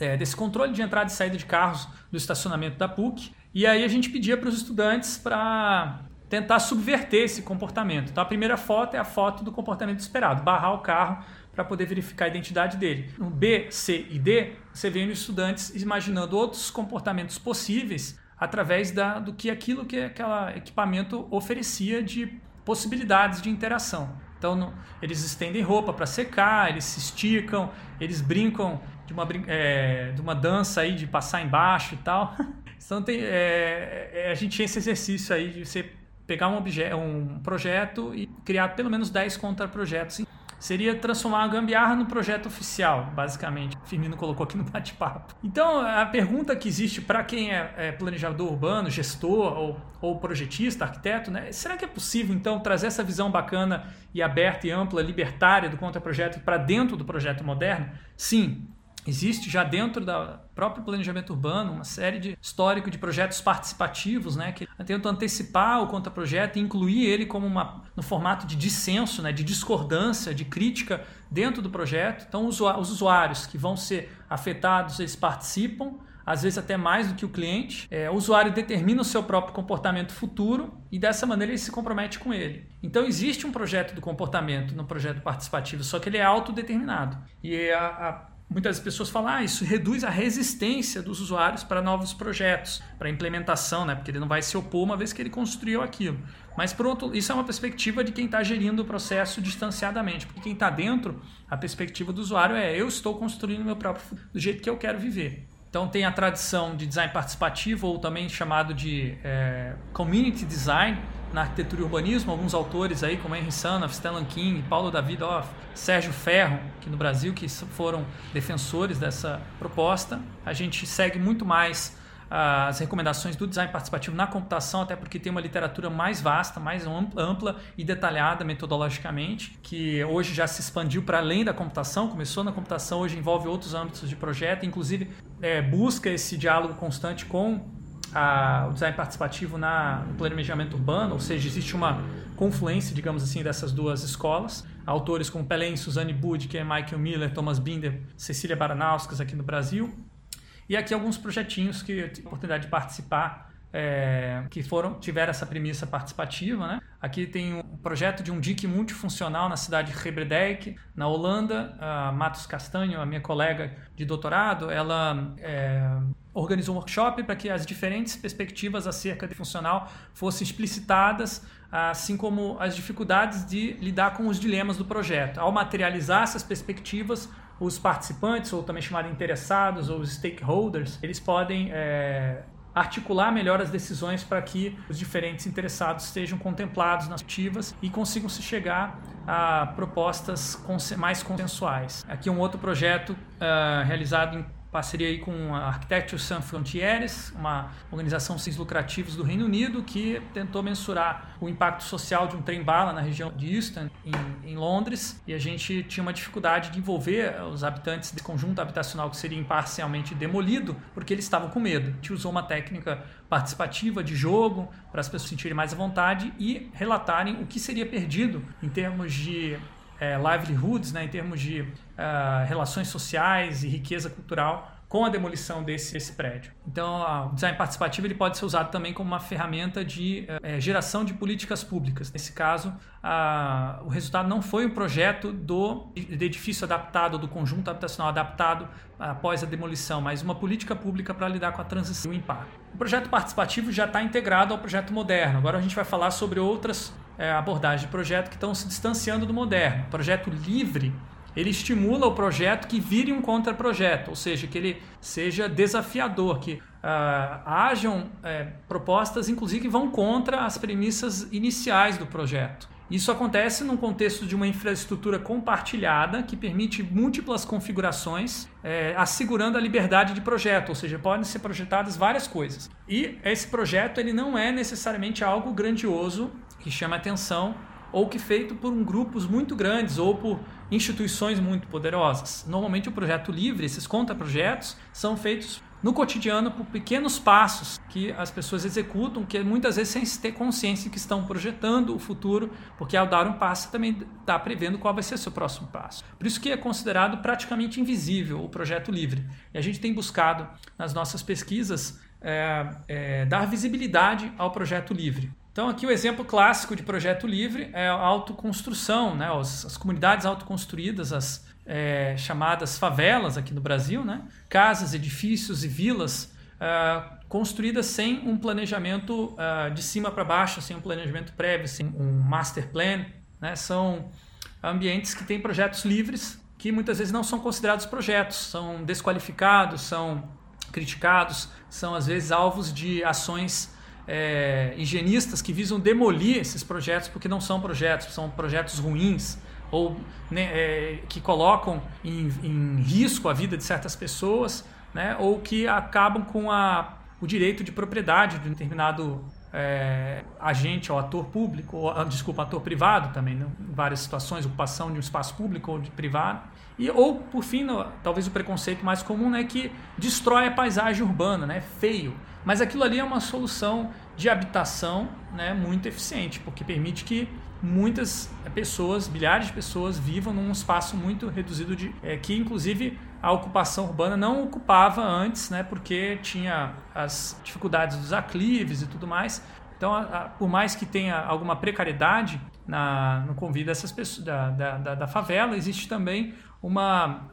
é, desse controle de entrada e saída de carros do estacionamento da PUC. E aí a gente pedia para os estudantes para tentar subverter esse comportamento. Então a primeira foto é a foto do comportamento esperado, barrar o carro para poder verificar a identidade dele. No B, C e D, você vê os estudantes imaginando outros comportamentos possíveis através da, do que aquilo que aquele equipamento oferecia de possibilidades de interação. Então no, eles estendem roupa para secar, eles se esticam, eles brincam de uma, é, de uma dança aí de passar embaixo e tal. Então tem, é, é, a gente tinha esse exercício aí de você pegar um, um projeto e criar pelo menos 10 contra-projetos. Seria transformar a gambiarra no projeto oficial, basicamente. O Firmino colocou aqui no bate-papo. Então, a pergunta que existe para quem é, é, planejador urbano, gestor ou, ou projetista, arquiteto, né? será que é possível, então, trazer essa visão bacana e aberta e ampla, libertária do contra-projeto para dentro do projeto moderno? Sim, Existe já dentro do próprio planejamento urbano uma série de histórico de projetos participativos, né, que tentam antecipar o contra-projeto e incluir ele como uma, no formato de dissenso, né, de discordância, de crítica dentro do projeto. Então, os usuários que vão ser afetados, eles participam, às vezes até mais do que o cliente. É, o usuário determina o seu próprio comportamento futuro e dessa maneira ele se compromete com ele. Então existe um projeto do comportamento no projeto participativo, só que ele é autodeterminado. E a, a Muitas pessoas falam, ah, isso reduz a resistência dos usuários para novos projetos, para implementação, né? porque ele não vai se opor uma vez que ele construiu aquilo. Mas, por outro, isso é uma perspectiva de quem está gerindo o processo distanciadamente, porque quem está dentro, a perspectiva do usuário é eu estou construindo o meu próprio do jeito que eu quero viver. Então tem a tradição de design participativo, ou também chamado de é, community design na arquitetura e urbanismo. Alguns autores aí, como Henry Sanoff, Stellan King, Paulo Davidoff, Sérgio Ferro, aqui no Brasil, que foram defensores dessa proposta. A gente segue muito mais as recomendações do design participativo na computação, até porque tem uma literatura mais vasta, mais ampla e detalhada metodologicamente, que hoje já se expandiu para além da computação, começou na computação, hoje envolve outros âmbitos de projeto, inclusive é, busca esse diálogo constante com a, o design participativo na, no planejamento urbano, ou seja, existe uma confluência, digamos assim, dessas duas escolas. Autores como Pelé, Suzanne Budke, Michael Miller, Thomas Binder, Cecília Baranauskas aqui no Brasil, e aqui alguns projetinhos que eu tive a oportunidade de participar, é, que foram tiveram essa premissa participativa. Né? Aqui tem um projeto de um DIC multifuncional na cidade de Rebredijk, na Holanda. A Matos Castanho, a minha colega de doutorado, ela é, organizou um workshop para que as diferentes perspectivas acerca de funcional fossem explicitadas, assim como as dificuldades de lidar com os dilemas do projeto. Ao materializar essas perspectivas, os participantes, ou também chamados interessados, ou stakeholders, eles podem é, articular melhor as decisões para que os diferentes interessados estejam contemplados nas ativas e consigam se chegar a propostas mais consensuais. Aqui um outro projeto uh, realizado em parceria aí com a Architecture Sans Frontieres, uma organização sem lucrativos do Reino Unido que tentou mensurar o impacto social de um trem-bala na região de Euston, em, em, Londres, e a gente tinha uma dificuldade de envolver os habitantes desse conjunto habitacional que seria parcialmente demolido, porque eles estavam com medo. A gente usou uma técnica participativa de jogo para as pessoas sentirem mais à vontade e relatarem o que seria perdido em termos de é, livelihoods, né, em termos de uh, relações sociais e riqueza cultural com a demolição desse, desse prédio. Então, o design participativo ele pode ser usado também como uma ferramenta de é, geração de políticas públicas. Nesse caso, o resultado não foi um projeto do, do edifício adaptado, do conjunto habitacional adaptado após a demolição, mas uma política pública para lidar com a transição e o impacto. O projeto participativo já está integrado ao projeto moderno. Agora a gente vai falar sobre outras é, abordagens de projeto que estão se distanciando do moderno. O projeto livre ele estimula o projeto que vire um contraprojeto, ou seja, que ele seja desafiador, que uh, hajam é, propostas, inclusive, que vão contra as premissas iniciais do projeto. Isso acontece num contexto de uma infraestrutura compartilhada que permite múltiplas configurações, é, assegurando a liberdade de projeto, ou seja, podem ser projetadas várias coisas. E esse projeto ele não é necessariamente algo grandioso que chama atenção ou que feito por um grupos muito grandes ou por instituições muito poderosas. Normalmente o projeto livre, esses contraprojetos, são feitos no cotidiano por pequenos passos que as pessoas executam, que muitas vezes sem ter consciência que estão projetando o futuro, porque ao dar um passo também está prevendo qual vai ser o seu próximo passo. Por isso que é considerado praticamente invisível o projeto livre. E a gente tem buscado nas nossas pesquisas é, é, dar visibilidade ao projeto livre. Então, aqui o exemplo clássico de projeto livre é a autoconstrução, né? as, as comunidades autoconstruídas, as é, chamadas favelas aqui no Brasil, né? casas, edifícios e vilas é, construídas sem um planejamento é, de cima para baixo, sem um planejamento prévio, sem um master plan. Né? São ambientes que têm projetos livres que muitas vezes não são considerados projetos, são desqualificados, são criticados, são às vezes alvos de ações é, higienistas que visam demolir esses projetos porque não são projetos, são projetos ruins ou né, é, que colocam em, em, risco a vida de certas pessoas, né, ou que acabam com a, o direito de propriedade de um determinado é, agente ou ator público, ou, ah, desculpa, ator privado também, né, em várias situações, ocupação de um espaço público ou de privado. E, ou, por fim, no, talvez o preconceito mais comum é né, que destrói a paisagem urbana, né, feio. Mas aquilo ali é uma solução de habitação né, muito eficiente, porque permite que muitas pessoas, milhares de pessoas, vivam num espaço muito reduzido, de, é, que inclusive a ocupação urbana não ocupava antes, né, porque tinha as dificuldades dos aclives e tudo mais. Então, a, a, por mais que tenha alguma precariedade na, no convívio dessas pessoas, da, da, da favela, existe também um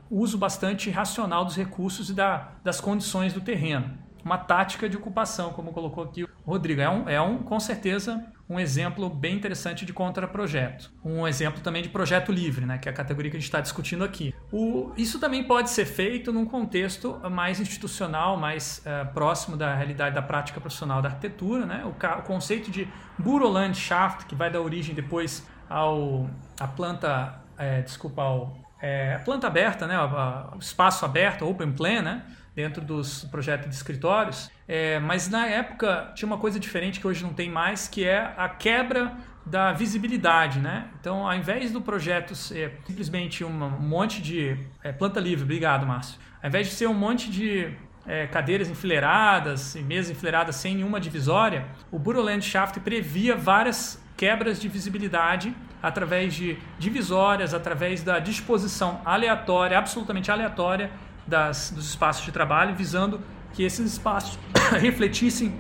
uso bastante racional dos recursos e da, das condições do terreno uma tática de ocupação, como colocou aqui Rodrigo, é um, é um com certeza um exemplo bem interessante de contraprojeto. Um exemplo também de projeto livre, né, que é a categoria que a gente está discutindo aqui. O, isso também pode ser feito num contexto mais institucional, mais uh, próximo da realidade da prática profissional da arquitetura. Né? O, o conceito de Bürolandschaft, que vai dar origem depois ao a planta, é, desculpa, ao, é, a planta aberta, né, o, o espaço aberto, open plan, né? Dentro dos projetos de escritórios, é, mas na época tinha uma coisa diferente que hoje não tem mais, que é a quebra da visibilidade, né? Então, ao invés do projeto ser simplesmente um monte de é, planta livre, obrigado, Márcio. Ao invés de ser um monte de é, cadeiras enfileiradas e mesas enfileiradas sem nenhuma divisória, o Shaft previa várias quebras de visibilidade através de divisórias, através da disposição aleatória, absolutamente aleatória das, dos espaços de trabalho, visando que esses espaços refletissem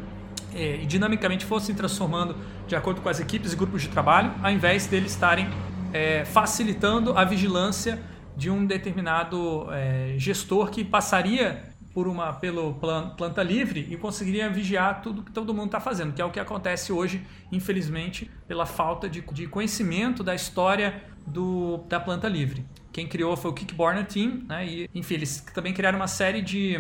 eh, e dinamicamente fossem transformando de acordo com as equipes e grupos de trabalho, ao invés deles estarem eh, facilitando a vigilância de um determinado eh, gestor que passaria por uma pelo plan, planta livre e conseguiria vigiar tudo que todo mundo está fazendo, que é o que acontece hoje, infelizmente, pela falta de, de conhecimento da história do, da planta livre. Quem criou foi o Kickborner Team, né? E, enfim, eles também criaram uma série de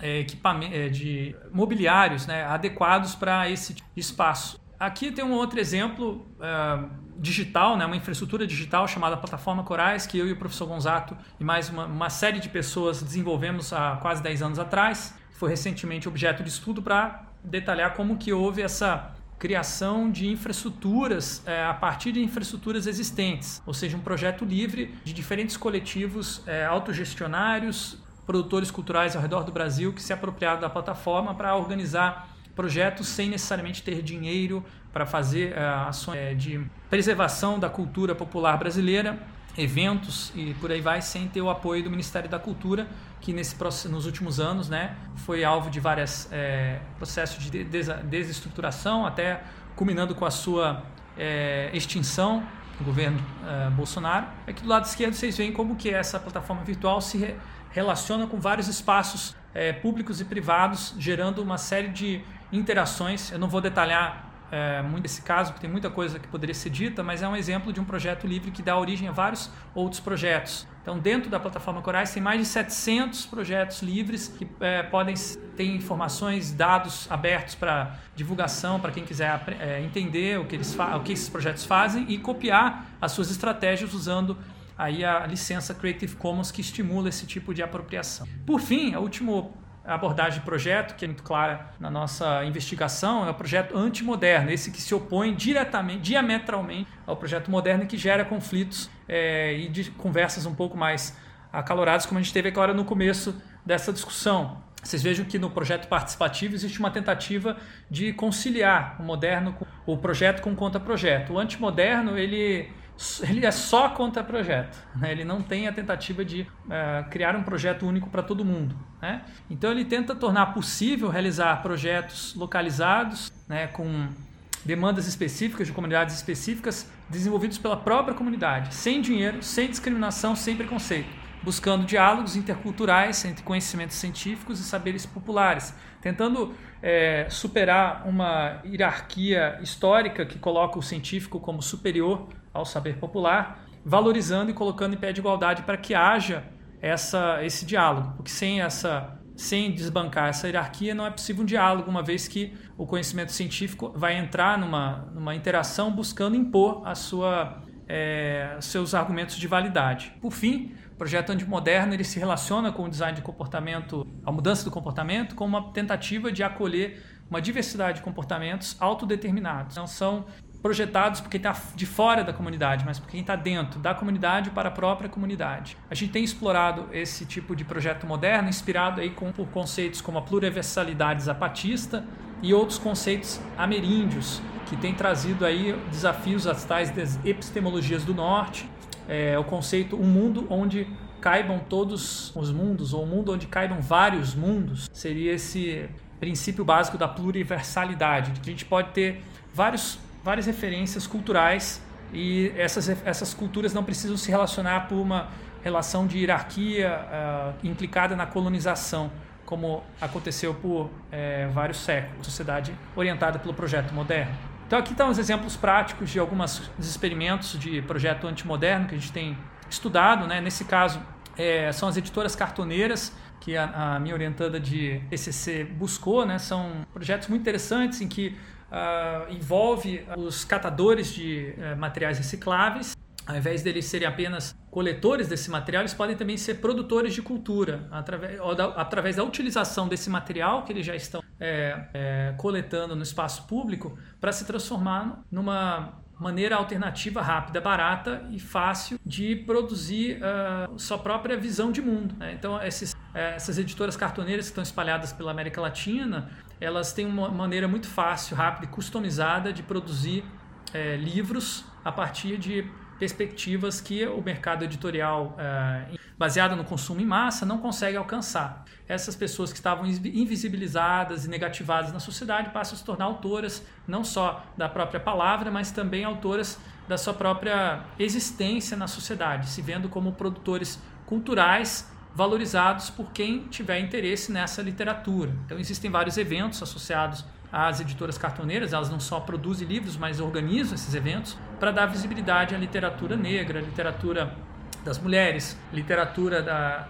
é, equipamentos, é, de mobiliários né, adequados para esse espaço. Aqui tem um outro exemplo uh, digital, né, uma infraestrutura digital chamada Plataforma Corais, que eu e o professor Gonzato e mais uma, uma série de pessoas desenvolvemos há quase 10 anos atrás. Foi recentemente objeto de estudo para detalhar como que houve essa criação de infraestruturas é, a partir de infraestruturas existentes, ou seja, um projeto livre de diferentes coletivos é, autogestionários, produtores culturais ao redor do Brasil que se apropriaram da plataforma para organizar projetos sem necessariamente ter dinheiro para fazer é, ações é, de preservação da cultura popular brasileira, eventos e por aí vai, sem ter o apoio do Ministério da Cultura, que nesse, nos últimos anos né, foi alvo de vários é, processos de desestruturação, até culminando com a sua é, extinção no governo é, Bolsonaro. Aqui do lado esquerdo vocês veem como que essa plataforma virtual se re relaciona com vários espaços públicos e privados, gerando uma série de interações. Eu não vou detalhar é, muito esse caso, porque tem muita coisa que poderia ser dita, mas é um exemplo de um projeto livre que dá origem a vários outros projetos. Então, dentro da plataforma Corais, tem mais de 700 projetos livres que é, podem ter informações, dados abertos para divulgação, para quem quiser é, entender o que, eles o que esses projetos fazem e copiar as suas estratégias usando aí a licença Creative Commons que estimula esse tipo de apropriação. Por fim, o último a abordagem de projeto, que é muito clara na nossa investigação, é o projeto antimoderno, esse que se opõe diretamente, diametralmente ao projeto moderno que gera conflitos é, e de conversas um pouco mais acaloradas, como a gente teve agora no começo dessa discussão. Vocês vejam que no projeto participativo existe uma tentativa de conciliar o moderno, com, o projeto com o contra-projeto. O antimoderno, ele ele é só contra projeto. Né? Ele não tem a tentativa de uh, criar um projeto único para todo mundo. Né? Então ele tenta tornar possível realizar projetos localizados, né, com demandas específicas de comunidades específicas, desenvolvidos pela própria comunidade, sem dinheiro, sem discriminação, sem preconceito, buscando diálogos interculturais entre conhecimentos científicos e saberes populares, tentando é, superar uma hierarquia histórica que coloca o científico como superior ao saber popular, valorizando e colocando em pé de igualdade para que haja essa, esse diálogo, porque sem essa sem desbancar essa hierarquia não é possível um diálogo, uma vez que o conhecimento científico vai entrar numa, numa interação buscando impor a sua, é, seus argumentos de validade. Por fim, o projeto antimoderno ele se relaciona com o design de comportamento, a mudança do comportamento, como uma tentativa de acolher uma diversidade de comportamentos autodeterminados. Não são projetados por quem está de fora da comunidade, mas por quem está dentro da comunidade para a própria comunidade. A gente tem explorado esse tipo de projeto moderno, inspirado aí com, por conceitos como a pluriversalidade zapatista e outros conceitos ameríndios, que têm trazido aí desafios às tais epistemologias do norte, é, o conceito um mundo onde caibam todos os mundos, ou um mundo onde caibam vários mundos, seria esse princípio básico da pluriversalidade, de que a gente pode ter vários várias referências culturais e essas, essas culturas não precisam se relacionar por uma relação de hierarquia uh, implicada na colonização, como aconteceu por é, vários séculos, sociedade orientada pelo projeto moderno. Então aqui estão os exemplos práticos de alguns experimentos de projeto antimoderno que a gente tem estudado. Né? Nesse caso, é, são as editoras cartoneiras que a, a, minha orientada de TCC buscou. Né? São projetos muito interessantes em que uh, envolve os catadores de uh, materiais recicláveis. Ao invés deles serem apenas coletores desse material, eles podem também ser produtores de cultura, através, da, através da utilização desse material que eles já estão é, é, coletando no espaço público, para se transformar numa maneira alternativa, rápida, barata e fácil de produzir uh, sua própria visão de mundo. Né? Então, esses, é, essas editoras cartoneiras que estão espalhadas pela América Latina, elas têm uma maneira muito fácil, rápida e customizada de produzir é, livros a partir de perspectivas que o mercado editorial uh, baseado no consumo em massa não consegue alcançar. Essas pessoas que estavam invisibilizadas e negativadas na sociedade passam a se tornar autoras não só da própria palavra, mas também autoras da sua própria existência na sociedade, se vendo como produtores culturais valorizados por quem tiver interesse nessa literatura. Então existem vários eventos associados as editoras cartoneiras, elas não só produzem livros, mas organizam esses eventos para dar visibilidade à literatura negra, à literatura das mulheres, literatura da,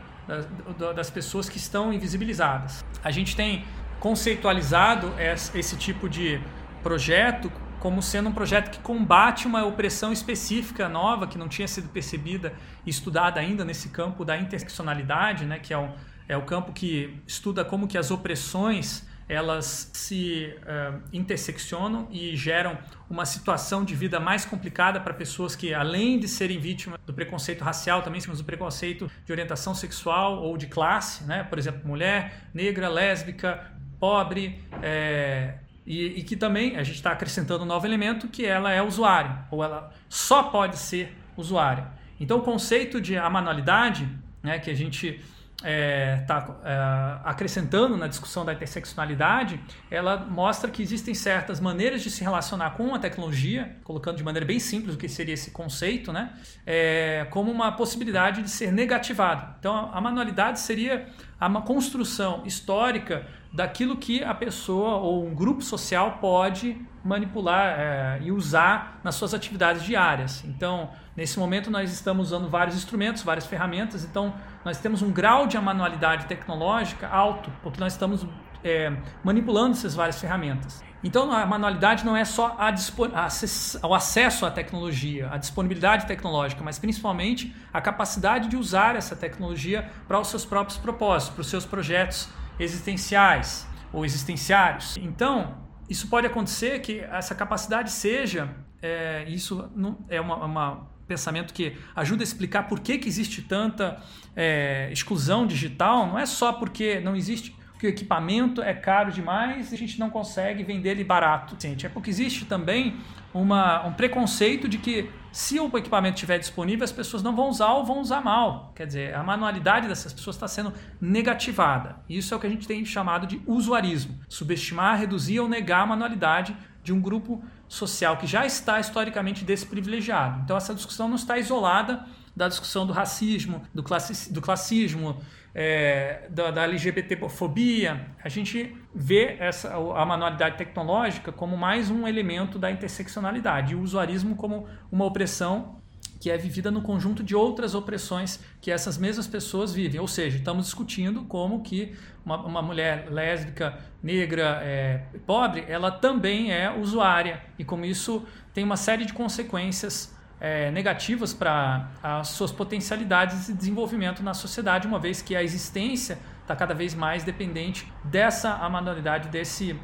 da, das pessoas que estão invisibilizadas. A gente tem conceitualizado esse tipo de projeto como sendo um projeto que combate uma opressão específica nova que não tinha sido percebida e estudada ainda nesse campo da interseccionalidade, né, que é o, é o campo que estuda como que as opressões elas se uh, interseccionam e geram uma situação de vida mais complicada para pessoas que, além de serem vítimas do preconceito racial, também temos do preconceito de orientação sexual ou de classe, né? por exemplo, mulher, negra, lésbica, pobre, é, e, e, que também a gente está acrescentando um novo elemento que ela é usuário, ou ela só pode ser usuária. Então, o conceito de amanualidade, né, que a gente está é, é, acrescentando na discussão da interseccionalidade, ela mostra que existem certas maneiras de se relacionar com a tecnologia, colocando de maneira bem simples o que seria esse conceito, né? É, como uma possibilidade de ser negativado. Então, a manualidade seria uma construção histórica daquilo que a pessoa ou um grupo social pode manipular é, e usar nas suas atividades diárias. Então, nesse momento, nós estamos usando vários instrumentos, várias ferramentas, então nós temos um grau de manualidade tecnológica alto, porque nós estamos é, manipulando essas várias ferramentas. Então, a manualidade não é só a a o acesso à tecnologia, a disponibilidade tecnológica, mas principalmente a capacidade de usar essa tecnologia para os seus próprios propósitos, para os seus projetos existenciais ou existenciários. Então, isso pode acontecer que essa capacidade seja, é, isso não, é uma, uma pensamento que ajuda a explicar por que, que existe tanta é, exclusão digital, não é só porque não existe que o equipamento é caro demais e a gente não consegue vender ele barato. É porque existe também uma, um preconceito de que se o equipamento estiver disponível, as pessoas não vão usar ou vão usar mal. Quer dizer, a manualidade dessas pessoas está sendo negativada. Isso é o que a gente tem chamado de usuarismo. Subestimar, reduzir ou negar a manualidade de um grupo social que já está historicamente desprivilegiado. Então essa discussão não está isolada da discussão do racismo, do, classi do classismo, é, da, da LGBTfobia, a gente vê essa, a manualidade tecnológica como mais um elemento da interseccionalidade e o usuarismo como uma opressão que é vivida no conjunto de outras opressões que essas mesmas pessoas vivem. Ou seja, estamos discutindo como que uma, uma mulher lésbica, negra, é, pobre, ela também é usuária e como isso tem uma série de consequências é, negativas para as suas potencialidades de desenvolvimento na sociedade, uma vez que a existência está cada vez mais dependente dessa manualidade, desse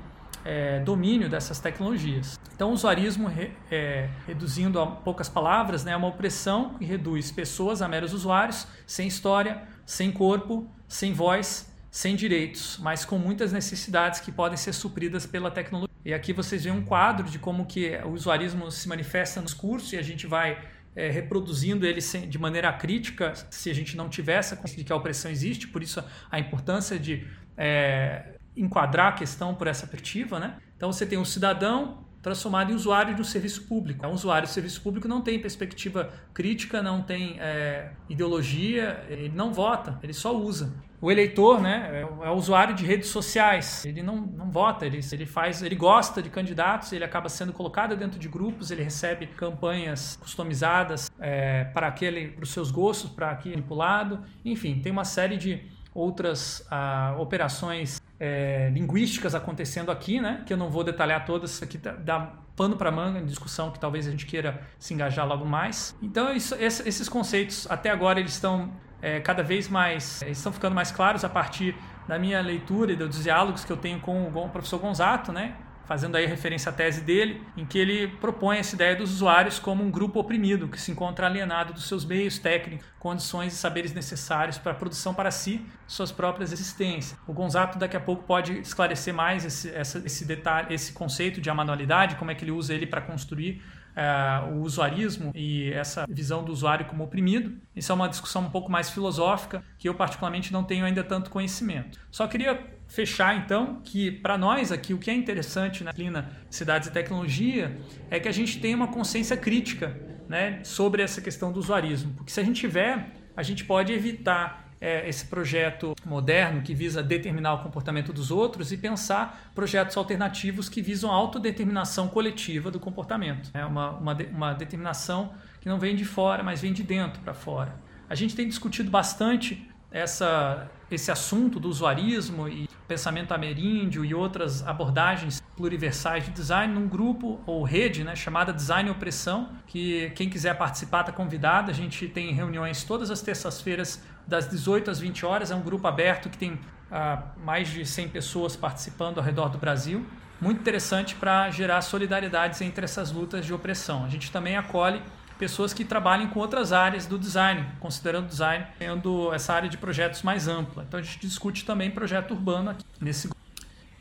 é, domínio dessas tecnologias. Então, o usuarismo, é, reduzindo a poucas palavras, né, é uma opressão que reduz pessoas a meros usuários, sem história, sem corpo, sem voz, sem direitos, mas com muitas necessidades que podem ser supridas pela tecnologia. E aqui vocês veem um quadro de como que o usuarismo se manifesta nos cursos e a gente vai é, reproduzindo ele sem, de maneira crítica se a gente não tivesse a consciência de que a opressão existe, por isso a importância de é, enquadrar a questão por essa perspectiva. Né? Então você tem um cidadão transformado em usuário de um serviço público. É um usuário de serviço público não tem perspectiva crítica, não tem é, ideologia, ele não vota, ele só usa. O eleitor né, é, é usuário de redes sociais, ele não, não vota, ele, ele faz, ele gosta de candidatos, ele acaba sendo colocado dentro de grupos, ele recebe campanhas customizadas é, para aquele, para os seus gostos, para aquele manipulado, enfim, tem uma série de outras ah, operações é, linguísticas acontecendo aqui, né? Que eu não vou detalhar todas, aqui dá pano para manga discussão que talvez a gente queira se engajar logo mais. Então isso, esses conceitos até agora eles estão é, cada vez mais estão ficando mais claros a partir da minha leitura e dos diálogos que eu tenho com o professor Gonzato, né? Fazendo aí referência à tese dele, em que ele propõe essa ideia dos usuários como um grupo oprimido, que se encontra alienado dos seus meios técnicos, condições e saberes necessários para a produção para si, suas próprias existências. O Gonzato daqui a pouco pode esclarecer mais esse, essa, esse detalhe, esse conceito de amanualidade, como é que ele usa ele para construir Uh, o usuarismo e essa visão do usuário como oprimido. Isso é uma discussão um pouco mais filosófica que eu particularmente não tenho ainda tanto conhecimento. Só queria fechar então que para nós aqui o que é interessante na disciplina Cidades e Tecnologia é que a gente tem uma consciência crítica né, sobre essa questão do usuarismo, porque se a gente tiver, a gente pode evitar é, esse projeto moderno que visa determinar o comportamento dos outros e pensar projetos alternativos que visam a autodeterminação coletiva do comportamento. É uma, uma, uma determinação que não vem de fora, mas vem de dentro para fora. A gente tem discutido bastante essa, esse assunto do usuarismo e pensamento ameríndio e outras abordagens pluriversais de design num grupo ou rede né, chamada Design Opressão, que quem quiser participar está convidado. A gente tem reuniões todas as terças-feiras das 18 às 20 horas. É um grupo aberto que tem ah, mais de 100 pessoas participando ao redor do Brasil. Muito interessante para gerar solidariedades entre essas lutas de opressão. A gente também acolhe pessoas que trabalhem com outras áreas do design, considerando o design tendo essa área de projetos mais ampla. Então a gente discute também projeto urbano aqui nesse grupo.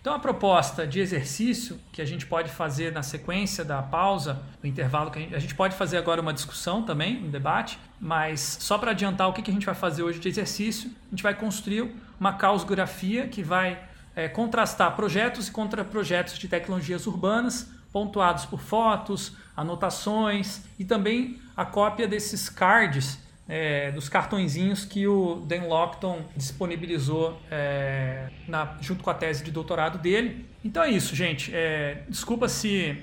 Então a proposta de exercício que a gente pode fazer na sequência da pausa, do intervalo que a gente, pode fazer agora uma discussão também, um debate, mas só para adiantar o que, a gente vai fazer hoje de exercício, a gente vai construir uma causografia que vai é, contrastar projetos e contra projetos de tecnologias urbanas pontuados por fotos, anotações e também a cópia desses cards, é, dos cartõezinhos que o Dan Lockton disponibilizou é, na, junto com a tese de doutorado dele. Então é isso, gente. É, desculpa se